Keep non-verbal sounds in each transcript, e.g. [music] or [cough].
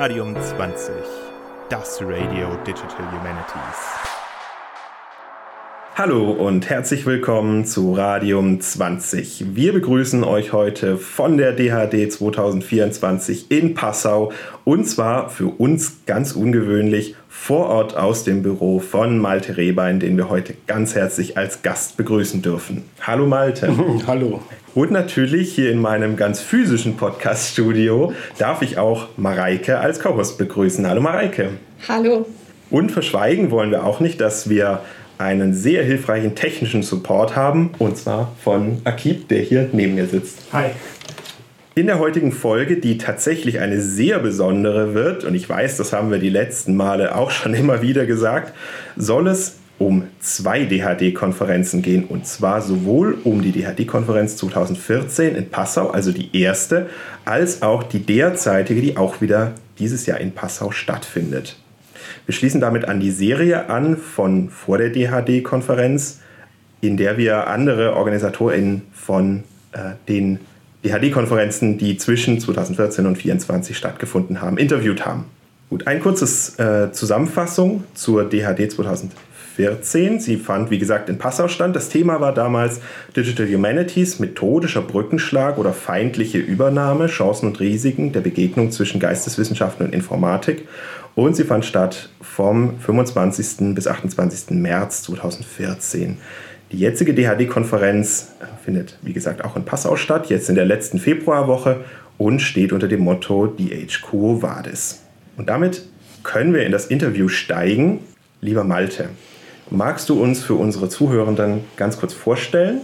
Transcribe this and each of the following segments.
Radium 20, das Radio Digital Humanities. Hallo und herzlich willkommen zu Radium 20. Wir begrüßen euch heute von der DHD 2024 in Passau und zwar für uns ganz ungewöhnlich vor Ort aus dem Büro von Malte Rehbein, den wir heute ganz herzlich als Gast begrüßen dürfen. Hallo Malte. [laughs] Hallo. Und natürlich hier in meinem ganz physischen Podcast-Studio darf ich auch Mareike als Co-Host begrüßen. Hallo Mareike. Hallo. Und verschweigen wollen wir auch nicht, dass wir einen sehr hilfreichen technischen Support haben, und zwar von Akib, der hier neben mir sitzt. Hi. In der heutigen Folge, die tatsächlich eine sehr besondere wird, und ich weiß, das haben wir die letzten Male auch schon immer wieder gesagt, soll es um zwei DHD-Konferenzen gehen. Und zwar sowohl um die DHD-Konferenz 2014 in Passau, also die erste, als auch die derzeitige, die auch wieder dieses Jahr in Passau stattfindet. Wir schließen damit an die Serie an von vor der DHD-Konferenz, in der wir andere OrganisatorInnen von äh, den DHD-Konferenzen, die zwischen 2014 und 2024 stattgefunden haben, interviewt haben. Gut, ein kurzes äh, Zusammenfassung zur DHD 2014. Sie fand, wie gesagt, in Passau stand. Das Thema war damals Digital Humanities, methodischer Brückenschlag oder feindliche Übernahme, Chancen und Risiken der Begegnung zwischen Geisteswissenschaften und Informatik. Und sie fand statt vom 25. bis 28. März 2014. Die jetzige DHD-Konferenz findet, wie gesagt, auch in Passau statt, jetzt in der letzten Februarwoche und steht unter dem Motto DH Quo Vadis. Und damit können wir in das Interview steigen. Lieber Malte, magst du uns für unsere Zuhörenden ganz kurz vorstellen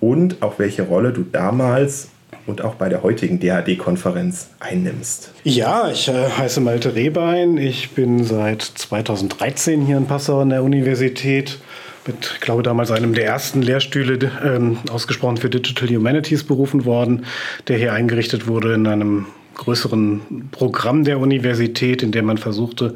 und auch welche Rolle du damals und auch bei der heutigen DHD-Konferenz einnimmst. Ja, ich äh, heiße Malte Rehbein. Ich bin seit 2013 hier in Passau an der Universität mit, glaube damals einem der ersten Lehrstühle ähm, ausgesprochen für Digital Humanities berufen worden, der hier eingerichtet wurde in einem größeren Programm der Universität, in dem man versuchte,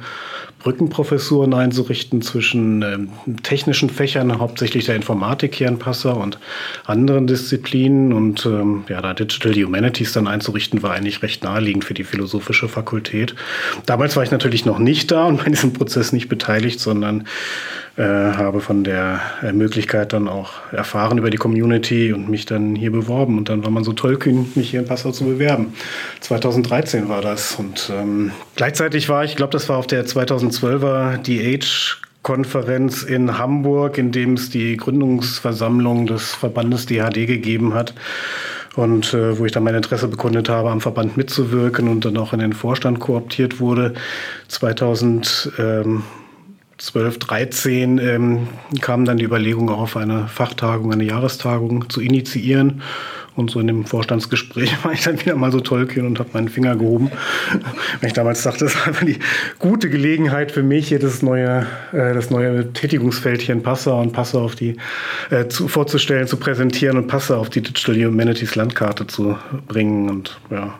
Brückenprofessuren einzurichten zwischen ähm, technischen Fächern, hauptsächlich der Informatik hier in Passau und anderen Disziplinen. Und ähm, ja, da Digital Humanities dann einzurichten, war eigentlich recht naheliegend für die philosophische Fakultät. Damals war ich natürlich noch nicht da und [laughs] bei diesem Prozess nicht beteiligt, sondern äh, habe von der äh, Möglichkeit dann auch erfahren über die Community und mich dann hier beworben. Und dann war man so tollkühn, mich hier in Passau zu bewerben. 2013 war das. Und ähm, gleichzeitig war ich, ich glaube, das war auf der 2012er DH Konferenz in Hamburg, in dem es die Gründungsversammlung des Verbandes DHD gegeben hat und äh, wo ich dann mein Interesse bekundet habe, am Verband mitzuwirken und dann auch in den Vorstand kooptiert wurde. 2000 ähm, 12, 13 ähm, kam dann die Überlegung auf eine Fachtagung, eine Jahrestagung zu initiieren. Und so in dem Vorstandsgespräch [laughs] war ich dann wieder mal so tollkühn und habe meinen Finger gehoben. [laughs] Weil ich damals dachte, das ist einfach die gute Gelegenheit für mich, hier das neue, äh, das neue Tätigungsfeld hier in Passau und Passau auf die äh, zu, vorzustellen, zu präsentieren und Passau auf die Digital Humanities Landkarte zu bringen. Und ja,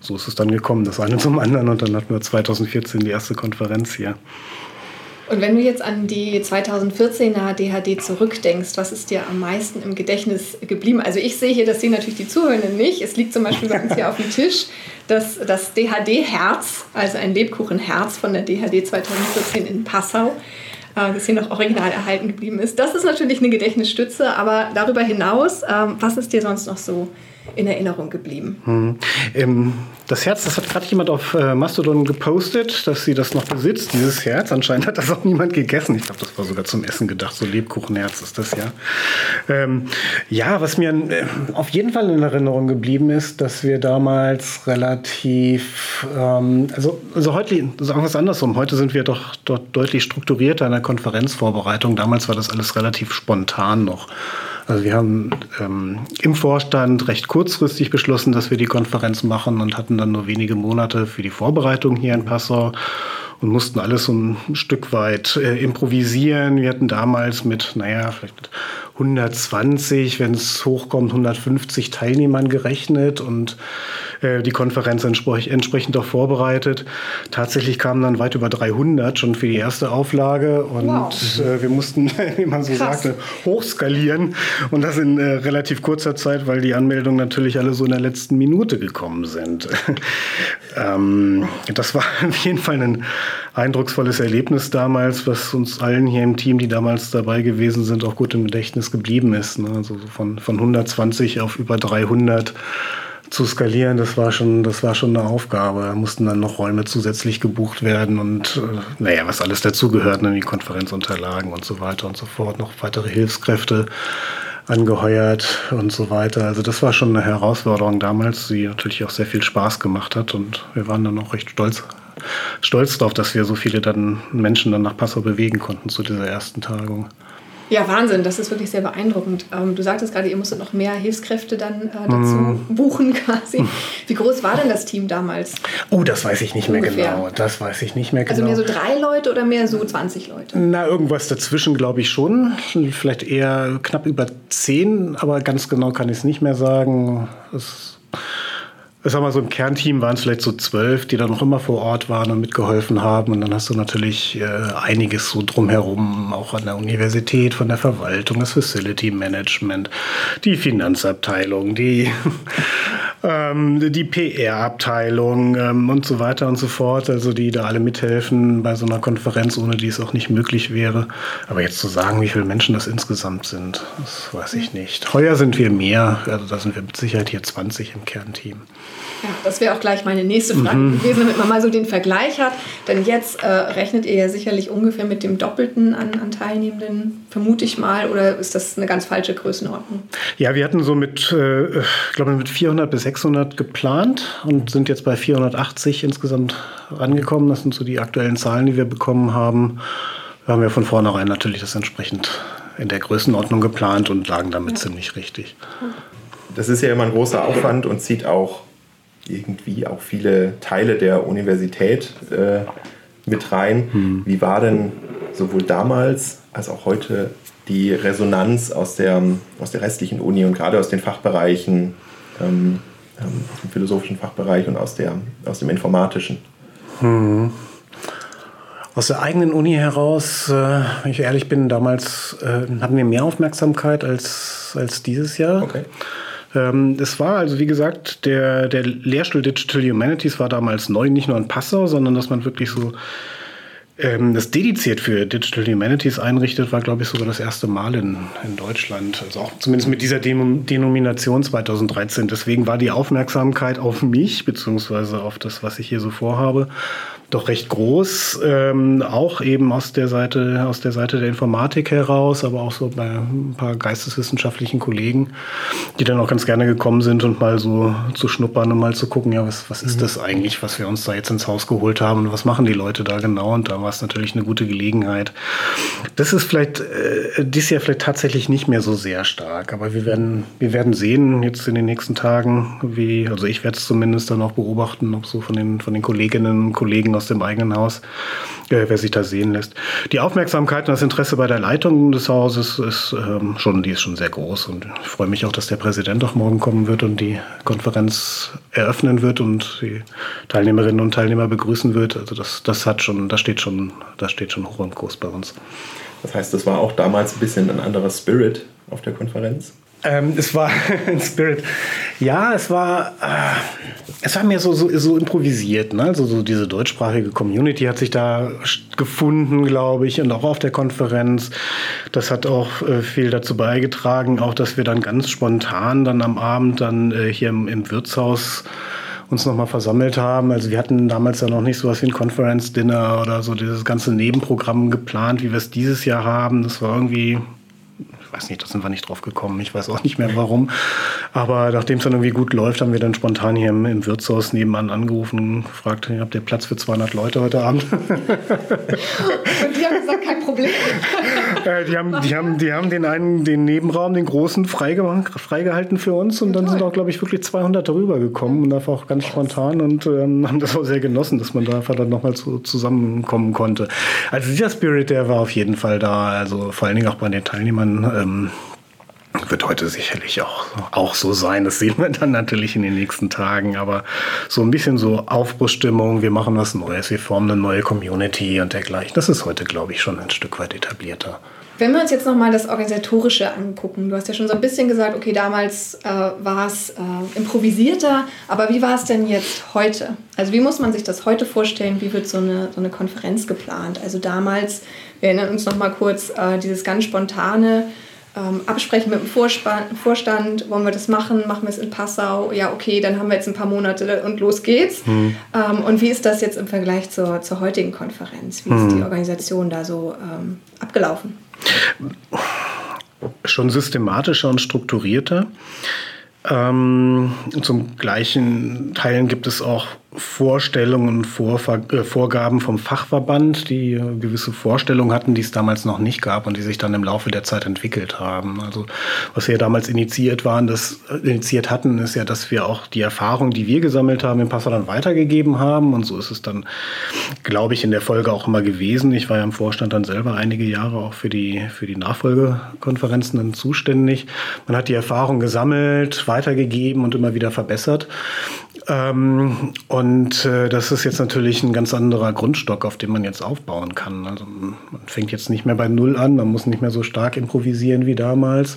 so ist es dann gekommen, das eine [laughs] zum anderen. Und dann hatten wir 2014 die erste Konferenz hier. Und wenn du jetzt an die 2014er DHD zurückdenkst, was ist dir am meisten im Gedächtnis geblieben? Also ich sehe hier, das sehen natürlich die Zuhörenden nicht. Es liegt zum Beispiel bei uns hier auf dem Tisch das, das DHD-Herz, also ein Lebkuchenherz von der DHD 2014 in Passau, äh, das hier noch original erhalten geblieben ist. Das ist natürlich eine Gedächtnisstütze, aber darüber hinaus, ähm, was ist dir sonst noch so in Erinnerung geblieben. Hm. Ähm, das Herz, das hat gerade jemand auf äh, Mastodon gepostet, dass sie das noch besitzt, dieses Herz. Anscheinend hat das auch niemand gegessen. Ich glaube, das war sogar zum Essen gedacht. So Lebkuchenherz ist das ja. Ähm, ja, was mir äh, auf jeden Fall in Erinnerung geblieben ist, dass wir damals relativ, ähm, also, also heute, sagen wir es andersrum, heute sind wir doch dort deutlich strukturierter in der Konferenzvorbereitung. Damals war das alles relativ spontan noch. Also wir haben ähm, im Vorstand recht kurzfristig beschlossen, dass wir die Konferenz machen und hatten dann nur wenige Monate für die Vorbereitung hier in Passau und mussten alles so ein Stück weit äh, improvisieren. Wir hatten damals mit, naja, vielleicht 120, wenn es hochkommt, 150 Teilnehmern gerechnet und äh, die Konferenz entsprechend auch vorbereitet. Tatsächlich kamen dann weit über 300 schon für die erste Auflage und wow. äh, wir mussten, [laughs] wie man so Krass. sagte, hochskalieren und das in äh, relativ kurzer Zeit, weil die Anmeldungen natürlich alle so in der letzten Minute gekommen sind. [laughs] ähm, das war [laughs] auf jeden Fall ein eindrucksvolles Erlebnis damals, was uns allen hier im Team, die damals dabei gewesen sind, auch gut im Gedächtnis geblieben ist. Ne? Also von, von 120 auf über 300 zu skalieren, das war schon, das war schon eine Aufgabe. Da mussten dann noch Räume zusätzlich gebucht werden und äh, naja, was alles dazugehört, ne? die Konferenzunterlagen und so weiter und so fort, noch weitere Hilfskräfte angeheuert und so weiter. Also das war schon eine Herausforderung damals, die natürlich auch sehr viel Spaß gemacht hat und wir waren dann auch recht stolz stolz darauf, dass wir so viele dann Menschen dann nach Passau bewegen konnten zu dieser ersten Tagung. Ja, Wahnsinn, das ist wirklich sehr beeindruckend. Ähm, du sagtest gerade, ihr musstet noch mehr Hilfskräfte dann äh, dazu mm. buchen quasi. Wie groß war denn das Team damals? Oh, das weiß ich nicht Ungefähr. mehr genau. Das weiß ich nicht mehr genau. Also mehr so drei Leute oder mehr so 20 Leute? Na, irgendwas dazwischen glaube ich schon. Vielleicht eher knapp über zehn, aber ganz genau kann ich es nicht mehr sagen. Es ich sag mal, so im Kernteam waren es vielleicht so zwölf, die dann noch immer vor Ort waren und mitgeholfen haben. Und dann hast du natürlich äh, einiges so drumherum, auch an der Universität, von der Verwaltung, das Facility Management, die Finanzabteilung, die, [laughs] ähm, die PR-Abteilung ähm, und so weiter und so fort. Also die da alle mithelfen bei so einer Konferenz, ohne die es auch nicht möglich wäre. Aber jetzt zu sagen, wie viele Menschen das insgesamt sind, das weiß ich nicht. Heuer sind wir mehr, also da sind wir mit Sicherheit hier 20 im Kernteam. Ja, das wäre auch gleich meine nächste Frage mhm. gewesen, damit man mal so den Vergleich hat. Denn jetzt äh, rechnet ihr ja sicherlich ungefähr mit dem Doppelten an, an, Teilnehmenden, vermute ich mal, oder ist das eine ganz falsche Größenordnung? Ja, wir hatten so mit, äh, glaube mit 400 bis 600 geplant und sind jetzt bei 480 insgesamt rangekommen. Das sind so die aktuellen Zahlen, die wir bekommen haben. Wir haben ja von vornherein natürlich das entsprechend in der Größenordnung geplant und lagen damit ja. ziemlich richtig. Das ist ja immer ein großer Aufwand und zieht auch irgendwie auch viele Teile der Universität äh, mit rein. Hm. Wie war denn sowohl damals als auch heute die Resonanz aus der, aus der restlichen Uni und gerade aus den Fachbereichen, ähm, ähm, aus dem philosophischen Fachbereich und aus, der, aus dem informatischen? Hm. Aus der eigenen Uni heraus, äh, wenn ich ehrlich bin, damals äh, hatten wir mehr Aufmerksamkeit als, als dieses Jahr. Okay. Ähm, es war also, wie gesagt, der, der Lehrstuhl Digital Humanities war damals neu, nicht nur in Passau, sondern dass man wirklich so ähm, das dediziert für Digital Humanities einrichtet, war, glaube ich, sogar das erste Mal in, in Deutschland. Also auch zumindest mit dieser Denomination 2013. Deswegen war die Aufmerksamkeit auf mich, beziehungsweise auf das, was ich hier so vorhabe, doch recht groß, ähm, auch eben aus der Seite aus der Seite der Informatik heraus, aber auch so bei ein paar geisteswissenschaftlichen Kollegen, die dann auch ganz gerne gekommen sind und mal so zu schnuppern und mal zu gucken, ja, was, was ist mhm. das eigentlich, was wir uns da jetzt ins Haus geholt haben und was machen die Leute da genau? Und da war es natürlich eine gute Gelegenheit. Das ist vielleicht äh, dieses Jahr vielleicht tatsächlich nicht mehr so sehr stark, aber wir werden wir werden sehen jetzt in den nächsten Tagen, wie also ich werde es zumindest dann auch beobachten, ob so von den von den Kolleginnen und Kollegen aus dem eigenen Haus, äh, wer sich da sehen lässt. Die Aufmerksamkeit und das Interesse bei der Leitung des Hauses ist ähm, schon, die ist schon sehr groß und ich freue mich auch, dass der Präsident auch morgen kommen wird und die Konferenz eröffnen wird und die Teilnehmerinnen und Teilnehmer begrüßen wird. Also das, das hat schon, das steht schon, das steht schon hoch im Kurs bei uns. Das heißt, das war auch damals ein bisschen ein anderer Spirit auf der Konferenz? Ähm, es war [laughs] ein Spirit. Ja, es war, äh, es war mir so, so, so improvisiert. Ne? Also so diese deutschsprachige Community hat sich da gefunden, glaube ich, und auch auf der Konferenz. Das hat auch äh, viel dazu beigetragen, auch dass wir dann ganz spontan dann am Abend dann äh, hier im, im Wirtshaus uns nochmal versammelt haben. Also wir hatten damals ja noch nicht so was wie ein Conference Dinner oder so dieses ganze Nebenprogramm geplant, wie wir es dieses Jahr haben. Das war irgendwie weiß nicht, da sind wir nicht drauf gekommen. Ich weiß auch nicht mehr warum. Aber nachdem es dann irgendwie gut läuft, haben wir dann spontan hier im, im Wirtshaus nebenan angerufen und gefragt, habt ihr Platz für 200 Leute heute Abend? und die haben gesagt, kein Problem. [laughs] äh, die, haben, die, haben, die haben den einen, den Nebenraum, den großen, freigehalten für uns und dann sind auch, glaube ich, wirklich 200 darüber gekommen und einfach auch ganz spontan und ähm, haben das auch sehr genossen, dass man da einfach dann nochmal zu, zusammenkommen konnte. Also dieser Spirit, der war auf jeden Fall da, also vor allen Dingen auch bei den Teilnehmern. Äh, ähm, wird heute sicherlich auch, auch so sein. Das sehen wir dann natürlich in den nächsten Tagen. Aber so ein bisschen so Aufbruchstimmung, wir machen was Neues, wir formen eine neue Community und dergleichen. Das ist heute, glaube ich, schon ein Stück weit etablierter. Wenn wir uns jetzt nochmal das Organisatorische angucken, du hast ja schon so ein bisschen gesagt, okay, damals äh, war es äh, improvisierter, aber wie war es denn jetzt heute? Also wie muss man sich das heute vorstellen? Wie wird so eine, so eine Konferenz geplant? Also damals, wir erinnern uns nochmal kurz, äh, dieses ganz spontane ähm, Absprechen mit dem Vorspann, Vorstand, wollen wir das machen, machen wir es in Passau? Ja, okay, dann haben wir jetzt ein paar Monate und los geht's. Mhm. Ähm, und wie ist das jetzt im Vergleich zur, zur heutigen Konferenz? Wie ist die hm. Organisation da so ähm, abgelaufen? Schon systematischer und strukturierter. Ähm, zum gleichen Teilen gibt es auch Vorstellungen, Vorver äh, Vorgaben vom Fachverband, die äh, gewisse Vorstellungen hatten, die es damals noch nicht gab und die sich dann im Laufe der Zeit entwickelt haben. Also was wir damals initiiert waren, das äh, initiiert hatten, ist ja, dass wir auch die Erfahrung, die wir gesammelt haben, im Passau dann weitergegeben haben. Und so ist es dann, glaube ich, in der Folge auch immer gewesen. Ich war ja im Vorstand dann selber einige Jahre auch für die, für die Nachfolgekonferenzen dann zuständig. Man hat die Erfahrung gesammelt, weitergegeben und immer wieder verbessert. Ähm, und äh, das ist jetzt natürlich ein ganz anderer Grundstock, auf dem man jetzt aufbauen kann. Also man fängt jetzt nicht mehr bei Null an, man muss nicht mehr so stark improvisieren wie damals.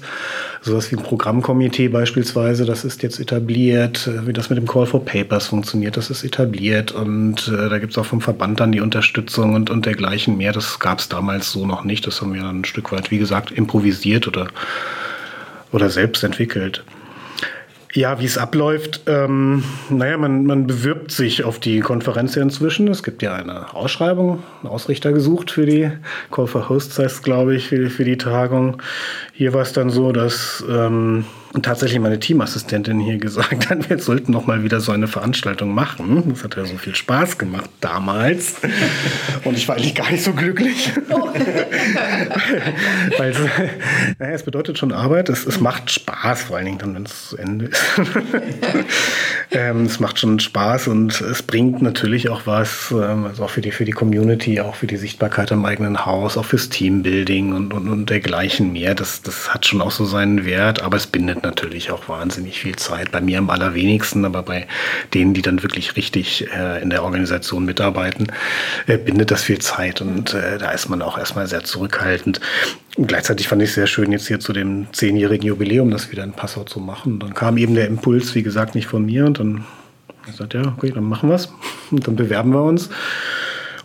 Sowas wie ein Programmkomitee beispielsweise, das ist jetzt etabliert. Wie das mit dem Call for Papers funktioniert, das ist etabliert. Und äh, da gibt es auch vom Verband dann die Unterstützung und, und dergleichen mehr. Das gab es damals so noch nicht. Das haben wir dann ein Stück weit, wie gesagt, improvisiert oder, oder selbst entwickelt. Ja, wie es abläuft, ähm, naja, man, man bewirbt sich auf die Konferenz ja inzwischen. Es gibt ja eine Ausschreibung, einen Ausrichter gesucht für die Call for Hosts heißt, glaube ich, für, für die Tagung. Hier war es dann so, dass ähm, tatsächlich meine Teamassistentin hier gesagt hat, wir sollten noch mal wieder so eine Veranstaltung machen. Das hat ja so viel Spaß gemacht damals. Und ich war eigentlich gar nicht so glücklich. Oh. [laughs] Weil es, naja, es bedeutet schon Arbeit. Es, es macht Spaß, vor allen Dingen dann, wenn es zu Ende ist. [laughs] ähm, es macht schon Spaß und es bringt natürlich auch was, ähm, also auch für die, für die Community, auch für die Sichtbarkeit am eigenen Haus, auch fürs Teambuilding und, und, und dergleichen mehr. Das, das hat schon auch so seinen Wert, aber es bindet natürlich auch wahnsinnig viel Zeit. Bei mir am allerwenigsten, aber bei denen, die dann wirklich richtig äh, in der Organisation mitarbeiten, äh, bindet das viel Zeit und äh, da ist man auch erstmal sehr zurückhaltend. Gleichzeitig fand ich es sehr schön, jetzt hier zu dem zehnjährigen Jubiläum das wieder in Passau zu machen. Dann kam eben der Impuls, wie gesagt, nicht von mir und dann gesagt, ja, okay, dann machen wir es und dann bewerben wir uns.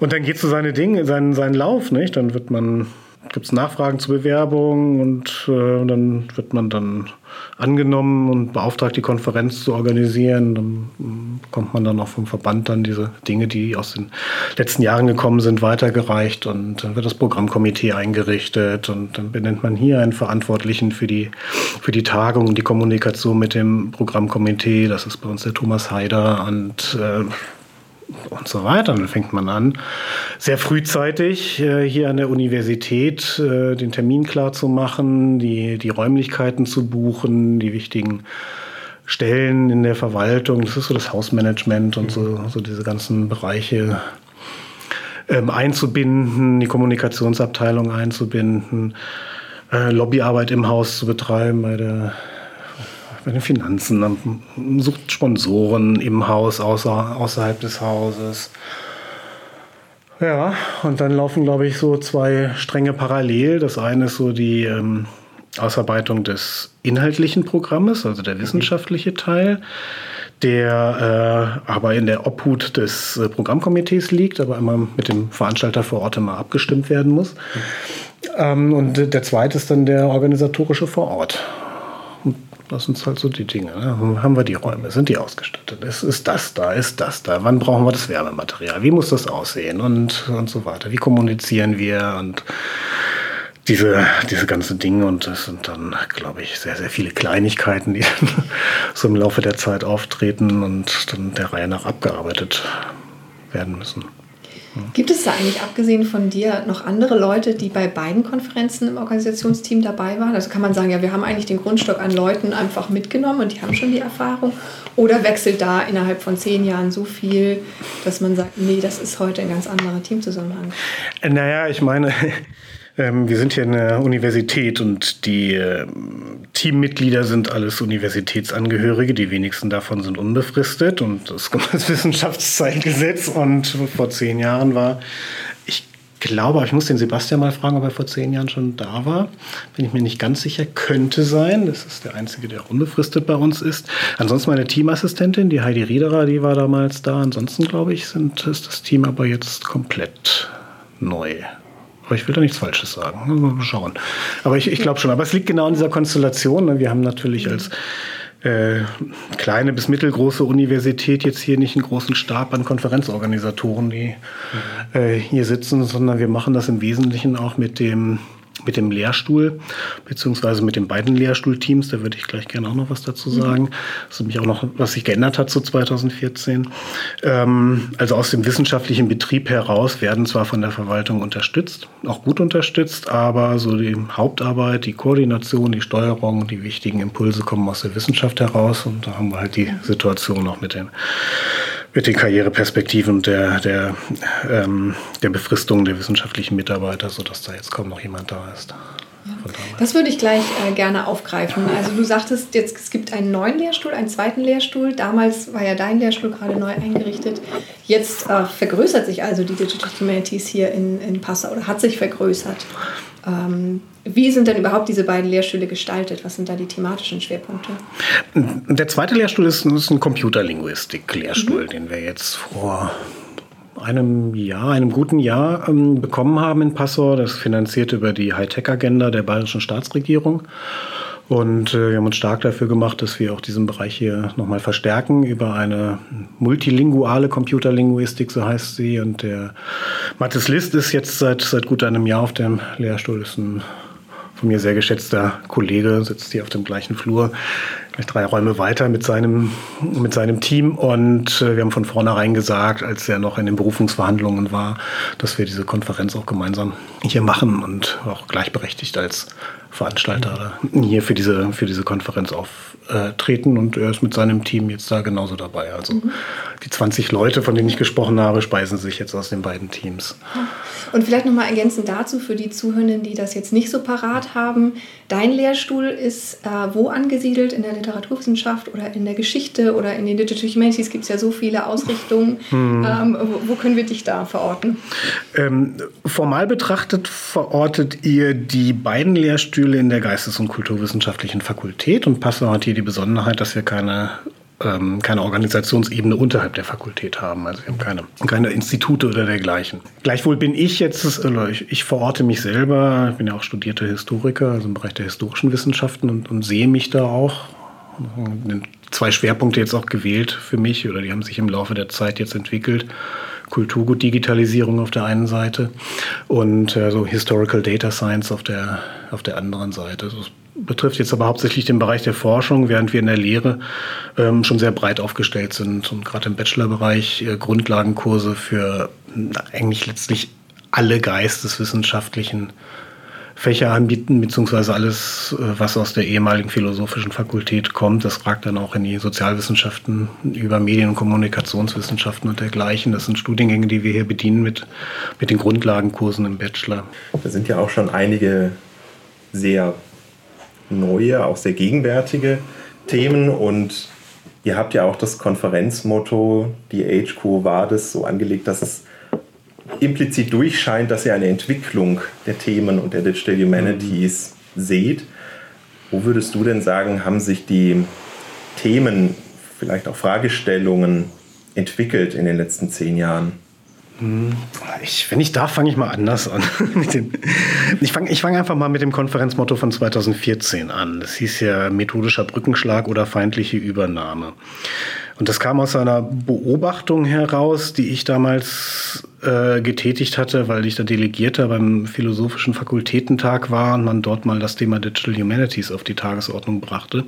Und dann geht so seine Dinge, seinen, seinen Lauf, nicht? Dann wird man gibt es Nachfragen zur Bewerbung und äh, dann wird man dann angenommen und beauftragt, die Konferenz zu organisieren. Dann bekommt man dann auch vom Verband dann diese Dinge, die aus den letzten Jahren gekommen sind, weitergereicht und dann wird das Programmkomitee eingerichtet und dann benennt man hier einen Verantwortlichen für die, für die Tagung und die Kommunikation mit dem Programmkomitee. Das ist bei uns der Thomas Haider und äh, und so weiter. Dann fängt man an, sehr frühzeitig äh, hier an der Universität äh, den Termin klar zu machen, die, die Räumlichkeiten zu buchen, die wichtigen Stellen in der Verwaltung, das ist so das Hausmanagement und so, so diese ganzen Bereiche ähm, einzubinden, die Kommunikationsabteilung einzubinden, äh, Lobbyarbeit im Haus zu betreiben bei der bei den Finanzen, man sucht Sponsoren im Haus, außer, außerhalb des Hauses. Ja, und dann laufen, glaube ich, so zwei Stränge parallel. Das eine ist so die ähm, Ausarbeitung des inhaltlichen Programmes, also der wissenschaftliche Teil, der äh, aber in der Obhut des äh, Programmkomitees liegt, aber immer mit dem Veranstalter vor Ort immer abgestimmt werden muss. Ähm, und der zweite ist dann der organisatorische vor Ort. Das sind halt so die Dinge. Ne? Haben wir die Räume? Sind die ausgestattet? Ist, ist das da? Ist das da? Wann brauchen wir das Werbematerial? Wie muss das aussehen? Und, und so weiter. Wie kommunizieren wir? Und diese, diese ganzen Dinge. Und das sind dann, glaube ich, sehr, sehr viele Kleinigkeiten, die [laughs] so im Laufe der Zeit auftreten und dann der Reihe nach abgearbeitet werden müssen. Gibt es da eigentlich, abgesehen von dir, noch andere Leute, die bei beiden Konferenzen im Organisationsteam dabei waren? Also kann man sagen, ja, wir haben eigentlich den Grundstock an Leuten einfach mitgenommen und die haben schon die Erfahrung. Oder wechselt da innerhalb von zehn Jahren so viel, dass man sagt, nee, das ist heute ein ganz anderer Teamzusammenhang? Naja, ich meine, Ähm, wir sind hier in der Universität und die äh, Teammitglieder sind alles Universitätsangehörige. Die wenigsten davon sind unbefristet und das kommt das Wissenschaftszeitgesetz. Und vor zehn Jahren war, ich glaube, ich muss den Sebastian mal fragen, ob er vor zehn Jahren schon da war. Bin ich mir nicht ganz sicher. Könnte sein. Das ist der Einzige, der unbefristet bei uns ist. Ansonsten meine Teamassistentin, die Heidi Riederer, die war damals da. Ansonsten, glaube ich, sind, ist das Team aber jetzt komplett neu. Aber ich will da nichts Falsches sagen. Mal schauen. Aber ich, ich glaube schon. Aber es liegt genau in dieser Konstellation. Ne? Wir haben natürlich als äh, kleine bis mittelgroße Universität jetzt hier nicht einen großen Stab an Konferenzorganisatoren, die äh, hier sitzen, sondern wir machen das im Wesentlichen auch mit dem mit dem Lehrstuhl, beziehungsweise mit den beiden Lehrstuhlteams, da würde ich gleich gerne auch noch was dazu mhm. sagen. Das ist nämlich auch noch, was sich geändert hat zu so 2014. Ähm, also aus dem wissenschaftlichen Betrieb heraus werden zwar von der Verwaltung unterstützt, auch gut unterstützt, aber so die Hauptarbeit, die Koordination, die Steuerung, die wichtigen Impulse kommen aus der Wissenschaft heraus und da haben wir halt die Situation noch mit den mit den Karriereperspektiven der, der, ähm, der Befristung der wissenschaftlichen Mitarbeiter, sodass da jetzt kaum noch jemand da ist. Das würde ich gleich äh, gerne aufgreifen. Also du sagtest jetzt, es gibt einen neuen Lehrstuhl, einen zweiten Lehrstuhl. Damals war ja dein Lehrstuhl gerade neu eingerichtet. Jetzt äh, vergrößert sich also die Digital Humanities hier in, in Passau oder hat sich vergrößert. Ähm, wie sind denn überhaupt diese beiden Lehrstühle gestaltet? Was sind da die thematischen Schwerpunkte? Der zweite Lehrstuhl ist, ist ein Computerlinguistik-Lehrstuhl, mhm. den wir jetzt vor einem Jahr, einem guten Jahr ähm, bekommen haben in Passau. Das finanziert über die Hightech-Agenda der bayerischen Staatsregierung. Und äh, wir haben uns stark dafür gemacht, dass wir auch diesen Bereich hier nochmal verstärken über eine multilinguale Computerlinguistik, so heißt sie. Und der Mathis List ist jetzt seit, seit gut einem Jahr auf dem Lehrstuhl, ist ein von mir sehr geschätzter Kollege, sitzt hier auf dem gleichen Flur, gleich drei Räume weiter mit seinem, mit seinem Team. Und äh, wir haben von vornherein gesagt, als er noch in den Berufungsverhandlungen war, dass wir diese Konferenz auch gemeinsam hier machen und auch gleichberechtigt als Veranstalter hier für diese, für diese Konferenz auftreten. Und er ist mit seinem Team jetzt da genauso dabei. Also mhm. die 20 Leute, von denen ich gesprochen habe, speisen sich jetzt aus den beiden Teams. Und vielleicht nochmal ergänzend dazu für die Zuhörenden, die das jetzt nicht so parat haben. Dein Lehrstuhl ist äh, wo angesiedelt? In der Literaturwissenschaft oder in der Geschichte oder in den Digital Humanities gibt es ja so viele Ausrichtungen. Hm. Ähm, wo, wo, können wir dich da verorten? Ähm, formal betrachtet verortet ihr die beiden Lehrstühle in der Geistes- und Kulturwissenschaftlichen Fakultät und Passau hat hier die Besonderheit, dass wir keine ähm, keine Organisationsebene unterhalb der Fakultät haben. Also wir haben keine, keine Institute oder dergleichen. Gleichwohl bin ich jetzt, ich, ich verorte mich selber, ich bin ja auch studierter Historiker, also im Bereich der historischen Wissenschaften und, und sehe mich da auch. Zwei Schwerpunkte jetzt auch gewählt für mich oder die haben sich im Laufe der Zeit jetzt entwickelt. Kulturgut-Digitalisierung auf der einen Seite und äh, so Historical Data Science auf der, auf der anderen Seite. Das betrifft jetzt aber hauptsächlich den Bereich der Forschung, während wir in der Lehre ähm, schon sehr breit aufgestellt sind und gerade im Bachelorbereich äh, Grundlagenkurse für äh, eigentlich letztlich alle geisteswissenschaftlichen Fächer anbieten, beziehungsweise alles, äh, was aus der ehemaligen philosophischen Fakultät kommt. Das ragt dann auch in die Sozialwissenschaften über Medien- und Kommunikationswissenschaften und dergleichen. Das sind Studiengänge, die wir hier bedienen mit, mit den Grundlagenkursen im Bachelor. Da sind ja auch schon einige sehr neue, auch sehr gegenwärtige Themen und ihr habt ja auch das Konferenzmotto, die Age Quo Vadis, so angelegt, dass es implizit durchscheint, dass ihr eine Entwicklung der Themen und der Digital Humanities mhm. seht. Wo würdest du denn sagen, haben sich die Themen, vielleicht auch Fragestellungen entwickelt in den letzten zehn Jahren? Ich, wenn ich darf, fange ich mal anders an. [laughs] ich fange fang einfach mal mit dem Konferenzmotto von 2014 an. Das hieß ja methodischer Brückenschlag oder feindliche Übernahme. Und das kam aus einer Beobachtung heraus, die ich damals äh, getätigt hatte, weil ich da Delegierter beim Philosophischen Fakultätentag war und man dort mal das Thema Digital Humanities auf die Tagesordnung brachte.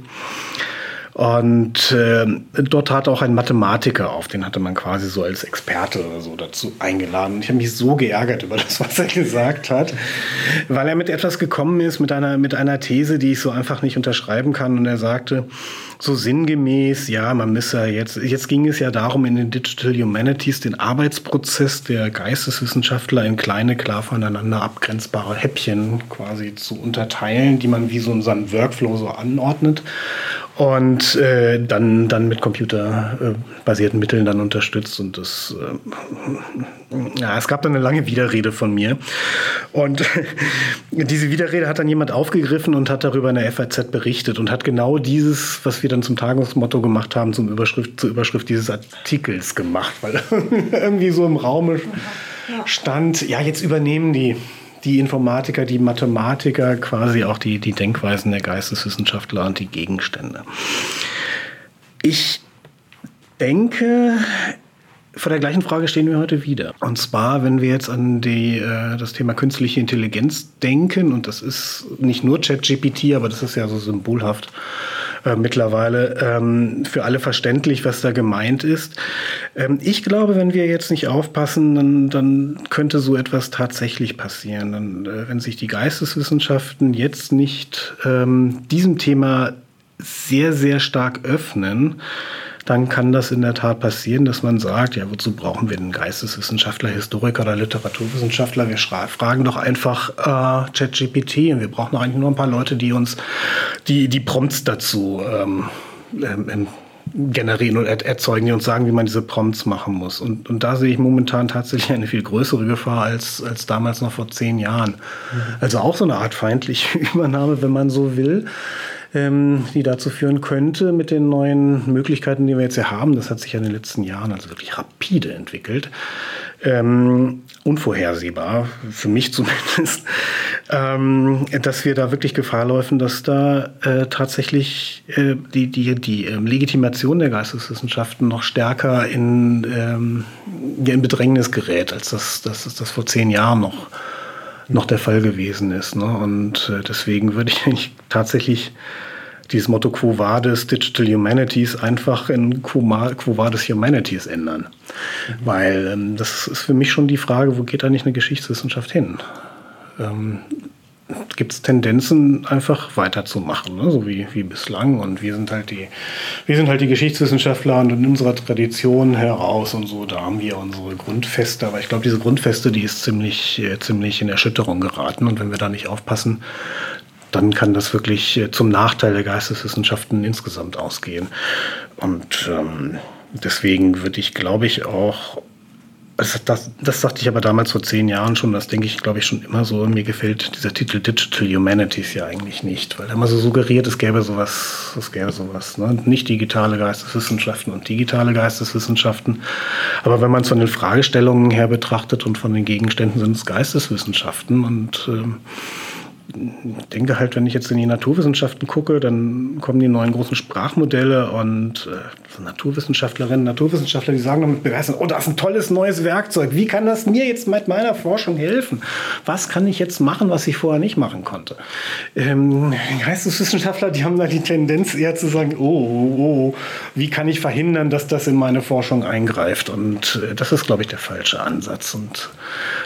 Und äh, dort trat auch ein Mathematiker auf, den hatte man quasi so als Experte oder so dazu eingeladen. Ich habe mich so geärgert über das, [laughs] was er gesagt hat, weil er mit etwas gekommen ist, mit einer, mit einer These, die ich so einfach nicht unterschreiben kann. Und er sagte, so sinngemäß, ja, man müsse jetzt, jetzt ging es ja darum, in den Digital Humanities den Arbeitsprozess der Geisteswissenschaftler in kleine, klar voneinander abgrenzbare Häppchen quasi zu unterteilen, die man wie so in seinem Workflow so anordnet und äh, dann, dann mit computerbasierten Mitteln dann unterstützt. Und das, äh, ja, es gab dann eine lange Widerrede von mir. Und [laughs] diese Widerrede hat dann jemand aufgegriffen und hat darüber in der FAZ berichtet und hat genau dieses, was wir dann zum Tagungsmotto gemacht haben, zum Überschrift, zur Überschrift dieses Artikels gemacht, weil [laughs] irgendwie so im Raum stand, ja, jetzt übernehmen die die Informatiker, die Mathematiker, quasi auch die, die Denkweisen der Geisteswissenschaftler und die Gegenstände. Ich denke, vor der gleichen Frage stehen wir heute wieder. Und zwar, wenn wir jetzt an die, äh, das Thema künstliche Intelligenz denken, und das ist nicht nur ChatGPT, aber das ist ja so symbolhaft äh, mittlerweile ähm, für alle verständlich, was da gemeint ist. Ähm, ich glaube, wenn wir jetzt nicht aufpassen, dann, dann könnte so etwas tatsächlich passieren. Dann, äh, wenn sich die Geisteswissenschaften jetzt nicht ähm, diesem Thema sehr, sehr stark öffnen, dann kann das in der Tat passieren, dass man sagt, ja, wozu brauchen wir einen Geisteswissenschaftler, Historiker oder Literaturwissenschaftler? Wir fragen doch einfach äh, ChatGPT und wir brauchen eigentlich nur ein paar Leute, die uns die, die Prompts dazu ähm, ähm, generieren und erzeugen, die uns sagen, wie man diese Prompts machen muss. Und, und da sehe ich momentan tatsächlich eine viel größere Gefahr als, als damals noch vor zehn Jahren. Mhm. Also auch so eine Art feindliche [laughs] Übernahme, wenn man so will ähm, die dazu führen könnte mit den neuen Möglichkeiten, die wir jetzt hier haben. Das hat sich ja in den letzten Jahren also wirklich rapide entwickelt. Ähm, unvorhersehbar, für mich [laughs] zumindest, ähm, dass wir da wirklich Gefahr laufen, dass da äh, tatsächlich äh, die, die, die ähm, Legitimation der Geisteswissenschaften noch stärker in, ähm, in Bedrängnis gerät, als das, das, das vor zehn Jahren noch, noch der Fall gewesen ist. Ne? Und äh, deswegen würde ich tatsächlich dieses Motto Quo Vadis Digital Humanities einfach in Quo, Quo Vadis Humanities ändern. Mhm. Weil ähm, das ist für mich schon die Frage, wo geht eigentlich eine Geschichtswissenschaft hin? Ähm, Gibt es Tendenzen, einfach weiterzumachen, ne? so wie, wie bislang. Und wir sind halt die, wir sind halt die Geschichtswissenschaftler und in unserer Tradition heraus und so, da haben wir unsere Grundfeste. Aber ich glaube, diese Grundfeste, die ist ziemlich, äh, ziemlich in Erschütterung geraten. Und wenn wir da nicht aufpassen, dann kann das wirklich äh, zum Nachteil der Geisteswissenschaften insgesamt ausgehen. Und ähm, deswegen würde ich, glaube ich, auch das, das, das, sagte ich aber damals vor zehn Jahren schon, das denke ich, glaube ich, schon immer so. Mir gefällt dieser Titel Digital Humanities ja eigentlich nicht, weil er immer so suggeriert, es gäbe sowas, es gäbe sowas. Ne? Nicht digitale Geisteswissenschaften und digitale Geisteswissenschaften. Aber wenn man es von den Fragestellungen her betrachtet und von den Gegenständen sind es Geisteswissenschaften und ähm, denke halt, wenn ich jetzt in die Naturwissenschaften gucke, dann kommen die neuen großen Sprachmodelle und äh, Naturwissenschaftlerinnen, Naturwissenschaftler, die sagen dann mit Begeisterung, oh, das ist ein tolles neues Werkzeug. Wie kann das mir jetzt mit meiner Forschung helfen? Was kann ich jetzt machen, was ich vorher nicht machen konnte? Ähm, Geisteswissenschaftler, die haben da die Tendenz eher zu sagen, oh, oh, oh, wie kann ich verhindern, dass das in meine Forschung eingreift? Und äh, das ist, glaube ich, der falsche Ansatz. Und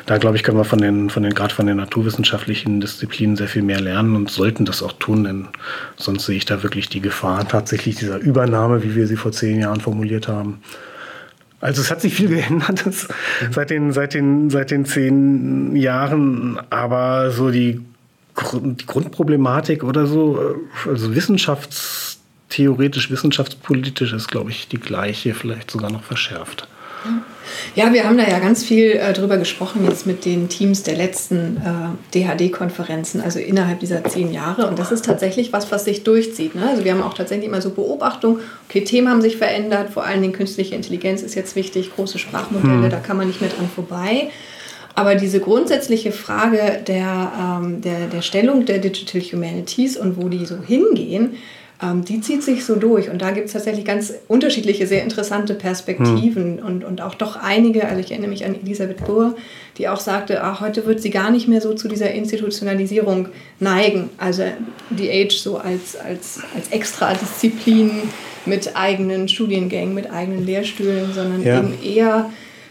da, glaube ich, können wir von den, von den gerade von den naturwissenschaftlichen Disziplinen sehr viel mehr lernen und sollten das auch tun, denn sonst sehe ich da wirklich die Gefahr tatsächlich dieser Übernahme, wie wir sie vor zehn Jahren formuliert haben. Also es hat sich viel [laughs] geändert mhm. seit, den, seit, den, seit den zehn Jahren, aber so die, die Grundproblematik oder so, äh, also wissenschaftstheoretisch, wissenschaftspolitisch ist, glaube ich, die gleiche, vielleicht sogar noch verschärft. Ja, wir haben da ja ganz viel äh, drüber gesprochen jetzt mit den Teams der letzten äh, DHD-Konferenzen, also innerhalb dieser zehn Jahre. Und das ist tatsächlich was, was sich durchzieht. Ne? Also wir haben auch tatsächlich immer so Beobachtungen, okay, Themen haben sich verändert, vor allen Dingen künstliche Intelligenz ist jetzt wichtig, große Sprachmodelle, hm. da kann man nicht mehr dran vorbei. Aber diese grundsätzliche Frage der, ähm, der, der Stellung der Digital Humanities und wo die so hingehen, ähm, die zieht sich so durch. Und da gibt es tatsächlich ganz unterschiedliche, sehr interessante Perspektiven hm. und, und auch doch einige, also ich erinnere mich an Elisabeth Burr, die auch sagte, ach, heute wird sie gar nicht mehr so zu dieser Institutionalisierung neigen. Also die Age so als, als, als Extradisziplin mit eigenen Studiengängen, mit eigenen Lehrstühlen, sondern ja. eben eher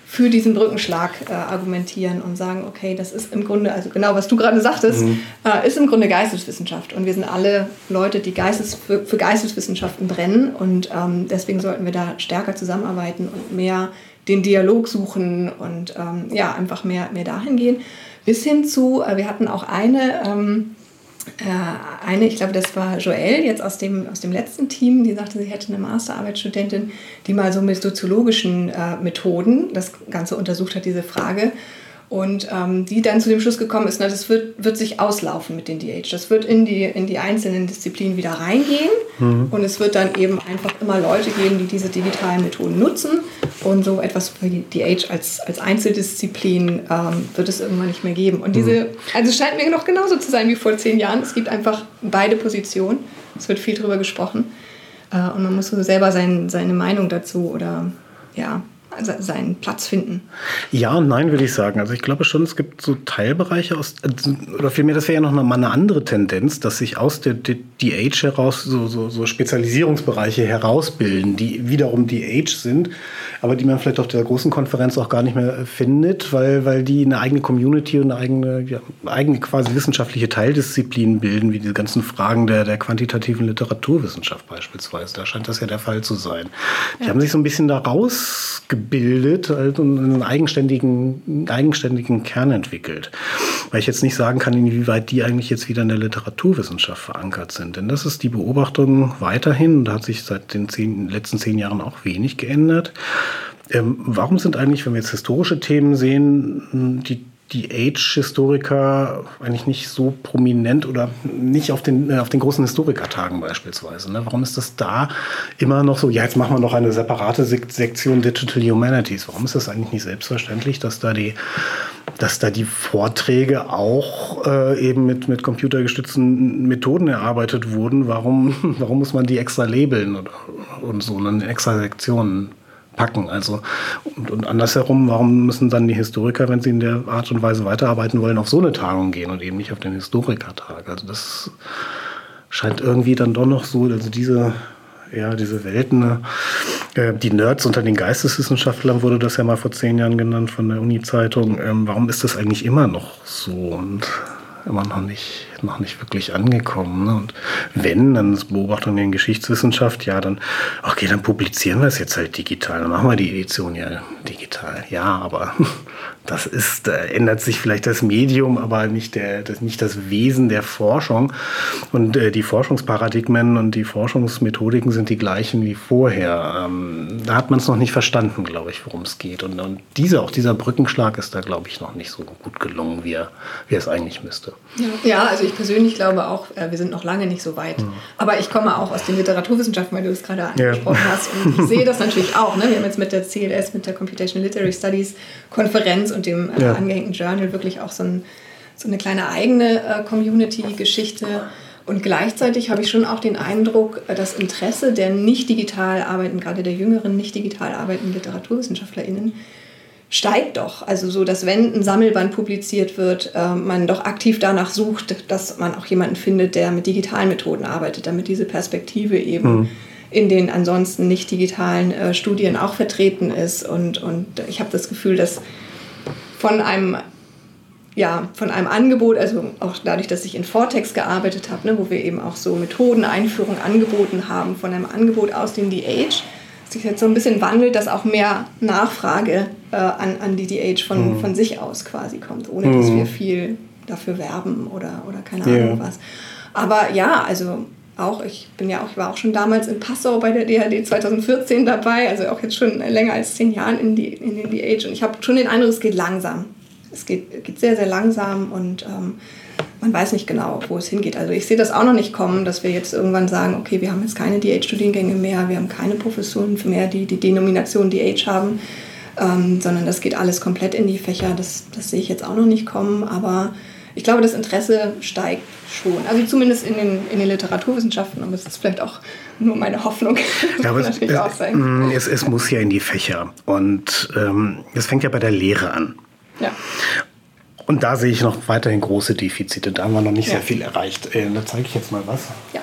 für diesen Brückenschlag äh, argumentieren und sagen, okay, das ist im Grunde, also genau was du gerade sagtest, mhm. äh, ist im Grunde Geisteswissenschaft. Und wir sind alle Leute, die Geistes, für, für Geisteswissenschaften brennen und ähm, deswegen sollten wir da stärker zusammenarbeiten und mehr den Dialog suchen und ähm, ja, einfach mehr, mehr dahin gehen. Bis hin zu, äh, wir hatten auch eine, ähm, äh, eine, ich glaube, das war Joelle jetzt aus dem, aus dem letzten Team, die sagte, sie hätte eine Masterarbeitsstudentin, die mal so mit soziologischen äh, Methoden das Ganze untersucht hat, diese Frage. Und ähm, die dann zu dem Schluss gekommen ist, na, das wird, wird sich auslaufen mit den DH. Das wird in die, in die einzelnen Disziplinen wieder reingehen. Mhm. Und es wird dann eben einfach immer Leute geben, die diese digitalen Methoden nutzen. Und so etwas wie DH als, als Einzeldisziplin ähm, wird es irgendwann nicht mehr geben. Und diese, mhm. also es scheint mir noch genauso zu sein wie vor zehn Jahren. Es gibt einfach beide Positionen. Es wird viel darüber gesprochen. Äh, und man muss so selber sein, seine Meinung dazu oder ja, seinen Platz finden? Ja und nein, würde ich sagen. Also ich glaube schon, es gibt so Teilbereiche aus, also, oder vielmehr, das wäre ja noch mal eine andere Tendenz, dass sich aus der DH heraus so, so, so Spezialisierungsbereiche herausbilden, die wiederum DH sind, aber die man vielleicht auf der großen Konferenz auch gar nicht mehr findet, weil, weil die eine eigene Community und eine eigene, ja, eigene quasi wissenschaftliche Teildisziplin bilden, wie diese ganzen Fragen der, der quantitativen Literaturwissenschaft beispielsweise. Da scheint das ja der Fall zu sein. Die ja. haben sich so ein bisschen da rausgebildet gebildet halt, und einen eigenständigen, eigenständigen Kern entwickelt. Weil ich jetzt nicht sagen kann, inwieweit die eigentlich jetzt wieder in der Literaturwissenschaft verankert sind. Denn das ist die Beobachtung weiterhin, da hat sich seit den zehn, letzten zehn Jahren auch wenig geändert. Ähm, warum sind eigentlich, wenn wir jetzt historische Themen sehen, die die Age-Historiker eigentlich nicht so prominent oder nicht auf den, äh, auf den großen Historikertagen beispielsweise. Ne? Warum ist das da immer noch so, ja, jetzt machen wir noch eine separate Sektion Digital Humanities. Warum ist das eigentlich nicht selbstverständlich, dass da die, dass da die Vorträge auch äh, eben mit, mit computergestützten Methoden erarbeitet wurden? Warum, [laughs] warum muss man die extra labeln oder, und so, in extra Sektionen packen. Also und, und andersherum, warum müssen dann die Historiker, wenn sie in der Art und Weise weiterarbeiten wollen, auf so eine Tagung gehen und eben nicht auf den Historikertag? Also das scheint irgendwie dann doch noch so, also diese ja, diese Welten, äh, die Nerds unter den Geisteswissenschaftlern wurde das ja mal vor zehn Jahren genannt von der Uni-Zeitung. Ähm, warum ist das eigentlich immer noch so und immer noch nicht noch nicht wirklich angekommen. Ne? Und wenn, dann ist Beobachtung in Geschichtswissenschaft, ja, dann, okay, dann publizieren wir es jetzt halt digital. Dann machen wir die Edition ja digital. Ja, aber [laughs] das ist, äh, ändert sich vielleicht das Medium, aber nicht, der, das, nicht das Wesen der Forschung. Und äh, die Forschungsparadigmen und die Forschungsmethodiken sind die gleichen wie vorher. Ähm, da hat man es noch nicht verstanden, glaube ich, worum es geht. Und, und dieser, auch dieser Brückenschlag ist da, glaube ich, noch nicht so gut gelungen, wie er, wie er es eigentlich müsste. Ja, ja also ich persönlich glaube auch, äh, wir sind noch lange nicht so weit. Mhm. Aber ich komme auch aus den Literaturwissenschaften, weil du es gerade angesprochen ja. hast. Und ich sehe das natürlich auch. Ne? Wir haben jetzt mit der CLS, mit der Computational Literary Studies Konferenz und dem äh, ja. angehängten Journal wirklich auch so, ein, so eine kleine eigene äh, Community-Geschichte. Und gleichzeitig habe ich schon auch den Eindruck, das Interesse der nicht digital arbeitenden, gerade der jüngeren nicht digital arbeitenden LiteraturwissenschaftlerInnen, steigt doch. Also so, dass wenn ein Sammelband publiziert wird, äh, man doch aktiv danach sucht, dass man auch jemanden findet, der mit digitalen Methoden arbeitet, damit diese Perspektive eben mhm. in den ansonsten nicht digitalen äh, Studien auch vertreten ist. Und, und ich habe das Gefühl, dass von einem ja, von einem Angebot, also auch dadurch, dass ich in Vortex gearbeitet habe, ne, wo wir eben auch so Methoden, Einführung angeboten haben, von einem Angebot aus dem DH, sich jetzt so ein bisschen wandelt, dass auch mehr Nachfrage äh, an, an DDH von, mhm. von sich aus quasi kommt, ohne mhm. dass wir viel dafür werben oder, oder keine Ahnung ja. was. Aber ja, also auch, ich bin ja auch, ich war auch schon damals in Passau bei der DHD 2014 dabei, also auch jetzt schon länger als zehn Jahren in, die, in den DH und ich habe schon den Eindruck, es geht langsam. Es geht, geht sehr, sehr langsam und ähm, man weiß nicht genau, wo es hingeht. Also ich sehe das auch noch nicht kommen, dass wir jetzt irgendwann sagen, okay, wir haben jetzt keine DH-Studiengänge mehr, wir haben keine Professuren mehr, die die Denomination DH haben, ähm, sondern das geht alles komplett in die Fächer. Das, das sehe ich jetzt auch noch nicht kommen, aber ich glaube, das Interesse steigt schon. Also zumindest in den, in den Literaturwissenschaften, aber das ist vielleicht auch nur meine Hoffnung. [laughs] Ja, aber es, mm, es, es, muss ja in die Fächer. Und ähm, es fängt ja bei der Lehre an. Ja. Und da sehe ich noch weiterhin große Defizite. Da haben wir noch nicht ja. sehr viel erreicht. Äh, da zeige ich jetzt mal was. Ja.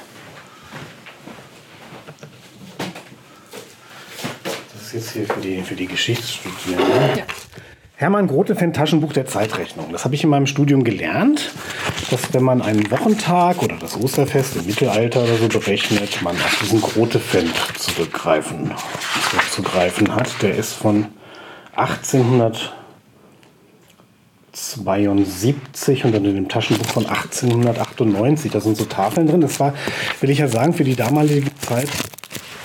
Das ist jetzt hier für die, für die Geschichtsstudierenden. Ja. Hermann Grotefend Taschenbuch der Zeitrechnung. Das habe ich in meinem Studium gelernt, dass wenn man einen Wochentag oder das Osterfest im Mittelalter oder so berechnet, man auf diesen Grotefend zurückgreifen, zurückzugreifen hat. Der ist von 1872 und dann in dem Taschenbuch von 1898. Da sind so Tafeln drin. Das war, will ich ja sagen, für die damalige Zeit,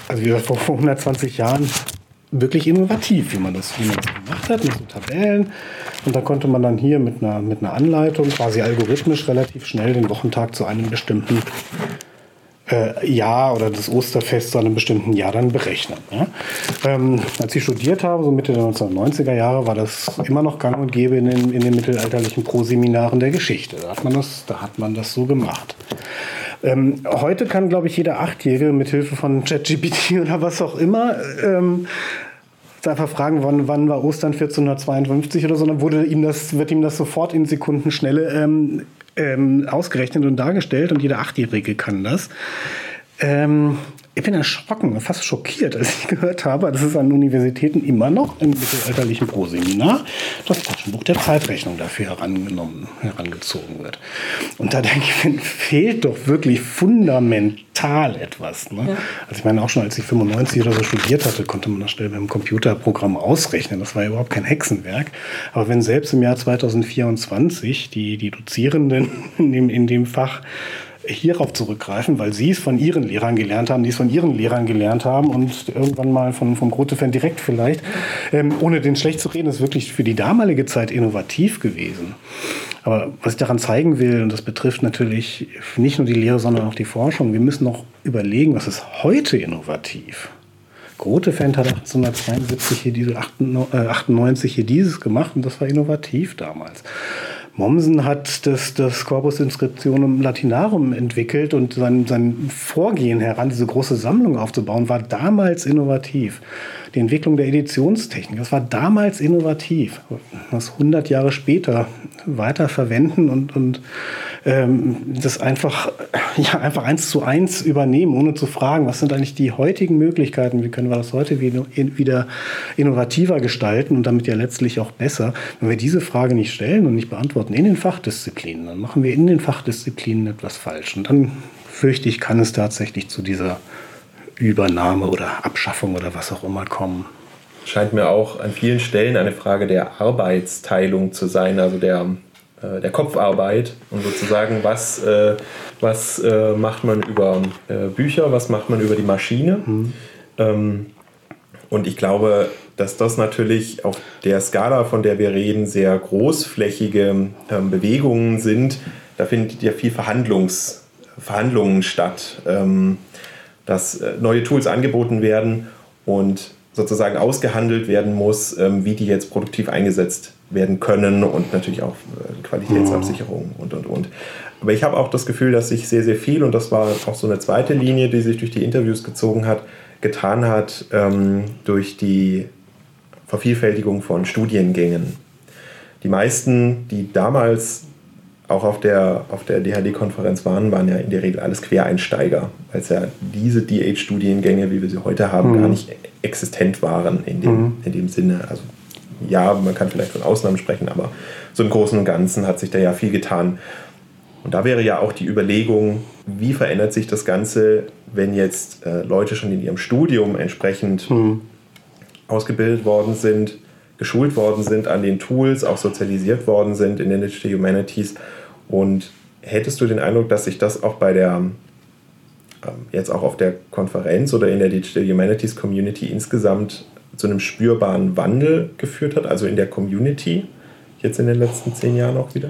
also wie gesagt, vor 120 Jahren, wirklich innovativ, wie man das, wie man das gemacht hat, mit so Tabellen. Und da konnte man dann hier mit einer, mit einer Anleitung quasi algorithmisch relativ schnell den Wochentag zu einem bestimmten äh, Jahr oder das Osterfest zu einem bestimmten Jahr dann berechnen. Ja? Ähm, als ich studiert habe, so Mitte der 1990er Jahre, war das immer noch gang und gäbe in den, in den mittelalterlichen Proseminaren der Geschichte. Da hat man das, da hat man das so gemacht. Ähm, heute kann, glaube ich, jeder Achtjährige mit Hilfe von ChatGPT [laughs] oder was auch immer ähm, einfach fragen, wann, wann war Ostern 1452 oder so, dann wurde ihm das, wird ihm das sofort in Sekundenschnelle ähm, ähm, ausgerechnet und dargestellt und jeder Achtjährige kann das. Ähm, ich bin erschrocken, fast schockiert, als ich gehört habe, dass es an Universitäten immer noch im mittelalterlichen Proseminar das Taschenbuch der Zeitrechnung dafür herangenommen, herangezogen wird. Und da denke ich, [laughs] fehlt doch wirklich fundamental etwas. Ne? Ja. Also ich meine, auch schon als ich 95 oder so studiert hatte, konnte man das schnell beim Computerprogramm ausrechnen. Das war ja überhaupt kein Hexenwerk. Aber wenn selbst im Jahr 2024 die, die Dozierenden [laughs] in dem, in dem Fach hierauf zurückgreifen, weil sie es von ihren Lehrern gelernt haben, die es von ihren Lehrern gelernt haben und irgendwann mal von, vom Grotefan direkt vielleicht, ähm, ohne den schlecht zu reden, ist wirklich für die damalige Zeit innovativ gewesen. Aber was ich daran zeigen will, und das betrifft natürlich nicht nur die Lehre, sondern auch die Forschung, wir müssen noch überlegen, was ist heute innovativ. Grotefend hat 1872 hier diese 98 äh, hier dieses gemacht und das war innovativ damals. Mommsen hat das, das Corpus Inscriptionum Latinarum entwickelt und sein, sein Vorgehen heran, diese große Sammlung aufzubauen, war damals innovativ. Die Entwicklung der Editionstechnik, das war damals innovativ. Das 100 Jahre später weiter verwenden und, und das einfach, [laughs] ja, einfach eins zu eins übernehmen, ohne zu fragen, was sind eigentlich die heutigen Möglichkeiten, wie können wir das heute wieder innovativer gestalten und damit ja letztlich auch besser. Wenn wir diese Frage nicht stellen und nicht beantworten in den Fachdisziplinen, dann machen wir in den Fachdisziplinen etwas falsch. Und dann fürchte ich, kann es tatsächlich zu dieser Übernahme oder Abschaffung oder was auch immer kommen scheint mir auch an vielen Stellen eine Frage der Arbeitsteilung zu sein, also der der Kopfarbeit und sozusagen, was, äh, was äh, macht man über äh, Bücher, was macht man über die Maschine. Mhm. Ähm, und ich glaube, dass das natürlich auf der Skala, von der wir reden, sehr großflächige ähm, Bewegungen sind. Da findet ja viel Verhandlungs, Verhandlungen statt, ähm, dass äh, neue Tools angeboten werden und sozusagen ausgehandelt werden muss, ähm, wie die jetzt produktiv eingesetzt werden können und natürlich auch äh, Qualitätsabsicherung und und und. Aber ich habe auch das Gefühl, dass sich sehr, sehr viel, und das war auch so eine zweite Linie, die sich durch die Interviews gezogen hat, getan hat ähm, durch die Vervielfältigung von Studiengängen. Die meisten, die damals auch auf der, auf der DHD-Konferenz waren, waren ja in der Regel alles Quereinsteiger, weil es ja diese DH-Studiengänge, wie wir sie heute haben, mhm. gar nicht existent waren in dem, mhm. in dem Sinne. Also ja, man kann vielleicht von Ausnahmen sprechen, aber so im Großen und Ganzen hat sich da ja viel getan. Und da wäre ja auch die Überlegung, wie verändert sich das Ganze, wenn jetzt äh, Leute schon in ihrem Studium entsprechend mhm. ausgebildet worden sind, geschult worden sind an den Tools, auch sozialisiert worden sind in den Digital Humanities. Und hättest du den Eindruck, dass sich das auch bei der, ähm, jetzt auch auf der Konferenz oder in der Digital Humanities Community insgesamt zu einem spürbaren Wandel geführt hat, also in der Community, jetzt in den letzten zehn Jahren auch wieder?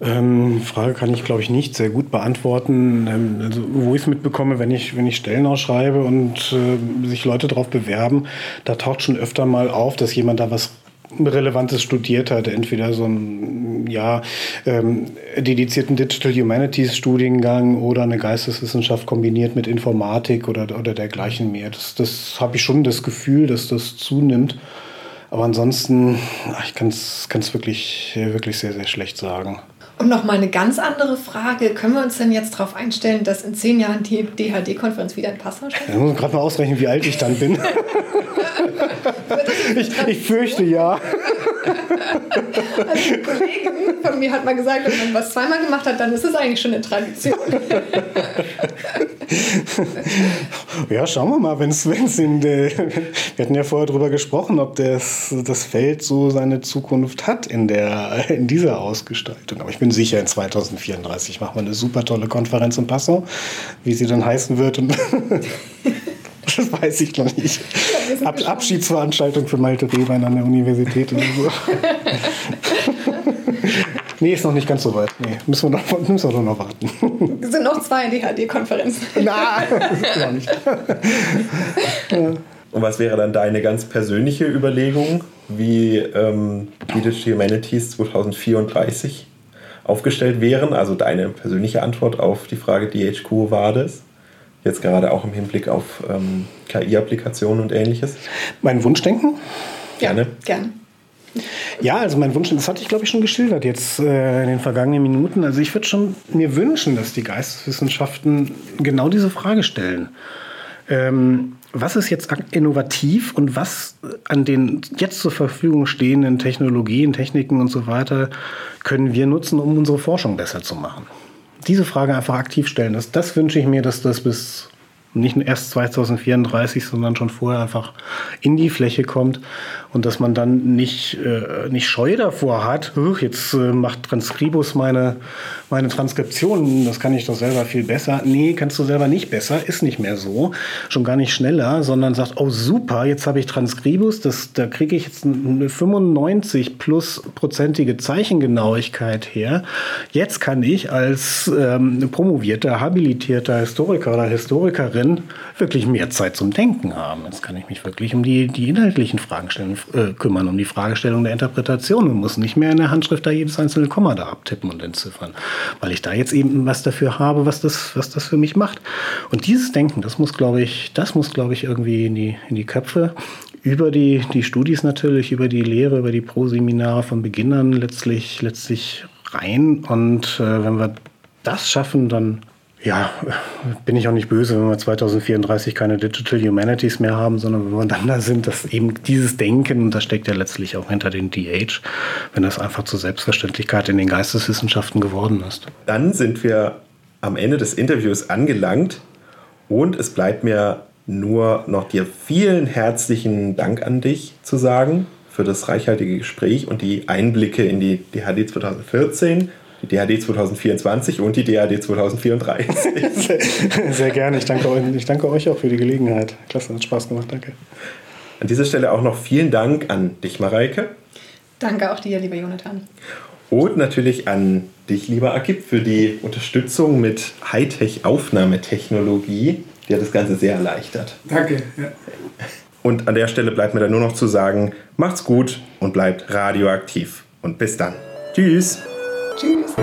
Ähm, Frage kann ich, glaube ich, nicht sehr gut beantworten. Ähm, also, wo ich es mitbekomme, wenn ich, wenn ich Stellen ausschreibe und äh, sich Leute darauf bewerben, da taucht schon öfter mal auf, dass jemand da was Relevantes studiert hat. Entweder so ein ja, ähm, dedizierten Digital Humanities Studiengang oder eine Geisteswissenschaft kombiniert mit Informatik oder, oder dergleichen mehr. Das, das habe ich schon das Gefühl, dass das zunimmt. Aber ansonsten, ich kann es wirklich, wirklich sehr, sehr schlecht sagen. Und noch mal eine ganz andere Frage. Können wir uns denn jetzt darauf einstellen, dass in zehn Jahren die DHD-Konferenz wieder in Passau stattfindet? Ich muss gerade mal ausrechnen, wie alt ich dann bin. [laughs] [laughs] ich, ich fürchte ja. Also eine Kollegin von mir hat mal gesagt, wenn man was zweimal gemacht hat, dann ist es eigentlich schon eine Tradition. ja, schauen wir mal, wenn es in der. Wir hatten ja vorher darüber gesprochen, ob das, das Feld so seine Zukunft hat in, der, in dieser Ausgestaltung. Aber ich bin sicher, in 2034 machen wir eine super tolle Konferenz in Passau, wie sie dann heißen wird. Das [laughs] weiß ich noch nicht. Ja, Ab Abschiedsveranstaltung für Malte Rehbein an der Universität oder so. [laughs] nee, ist noch nicht ganz so weit. Nee, müssen wir noch, müssen wir doch noch warten. Es sind noch zwei DHD-Konferenzen. Na, noch nicht. [laughs] ja. Und was wäre dann deine ganz persönliche Überlegung, wie ähm, Digital Humanities 2034 aufgestellt wären? Also deine persönliche Antwort auf die Frage DHQ war das? Jetzt gerade auch im Hinblick auf ähm, KI-Applikationen und ähnliches? Mein Wunschdenken? Gerne. Ja, gerne. Ja, also mein Wunsch, das hatte ich glaube ich schon geschildert jetzt äh, in den vergangenen Minuten. Also ich würde schon mir wünschen, dass die Geisteswissenschaften genau diese Frage stellen. Ähm, was ist jetzt innovativ und was an den jetzt zur Verfügung stehenden Technologien, Techniken und so weiter können wir nutzen, um unsere Forschung besser zu machen? Diese Frage einfach aktiv stellen. Das, das wünsche ich mir, dass das bis nicht erst 2034, sondern schon vorher einfach in die Fläche kommt und dass man dann nicht, äh, nicht Scheu davor hat, jetzt äh, macht Transkribus meine, meine Transkription, das kann ich doch selber viel besser. Nee, kannst du selber nicht besser, ist nicht mehr so, schon gar nicht schneller, sondern sagt, oh super, jetzt habe ich Transkribus, das, da kriege ich jetzt eine 95 plus prozentige Zeichengenauigkeit her. Jetzt kann ich als ähm, promovierter, habilitierter Historiker oder Historikerin wirklich mehr Zeit zum Denken haben. Jetzt kann ich mich wirklich um die, die inhaltlichen Fragen äh, kümmern, um die Fragestellung der Interpretation und muss nicht mehr in der Handschrift da jedes einzelne Komma da abtippen und entziffern, weil ich da jetzt eben was dafür habe, was das, was das für mich macht. Und dieses Denken, das muss, glaube ich, das muss, glaube ich, irgendwie in die, in die Köpfe über die, die Studis natürlich, über die Lehre, über die Pro-Seminare von Beginnern letztlich, letztlich rein. Und äh, wenn wir das schaffen, dann ja, bin ich auch nicht böse, wenn wir 2034 keine Digital Humanities mehr haben, sondern wenn wir dann da sind, dass eben dieses Denken, und das steckt ja letztlich auch hinter den DH, wenn das einfach zur Selbstverständlichkeit in den Geisteswissenschaften geworden ist. Dann sind wir am Ende des Interviews angelangt und es bleibt mir nur noch dir vielen herzlichen Dank an dich zu sagen für das reichhaltige Gespräch und die Einblicke in die DHD 2014 die DHD 2024 und die DHD 2034. [laughs] sehr, gerne. Ich danke, euch, ich danke euch auch für die Gelegenheit. Klasse, hat Spaß gemacht. Danke. An dieser Stelle auch noch vielen Dank an dich, Mareike. Danke auch dir, lieber Jonathan. Und natürlich an dich, lieber Akib, für die Unterstützung mit Hightech-Aufnahmetechnologie. Die hat das Ganze sehr erleichtert. Danke. Ja. Und an der Stelle bleibt mir dann nur noch zu sagen, macht's gut und bleibt radioaktiv. Und bis dann. Tschüss. Tschüss.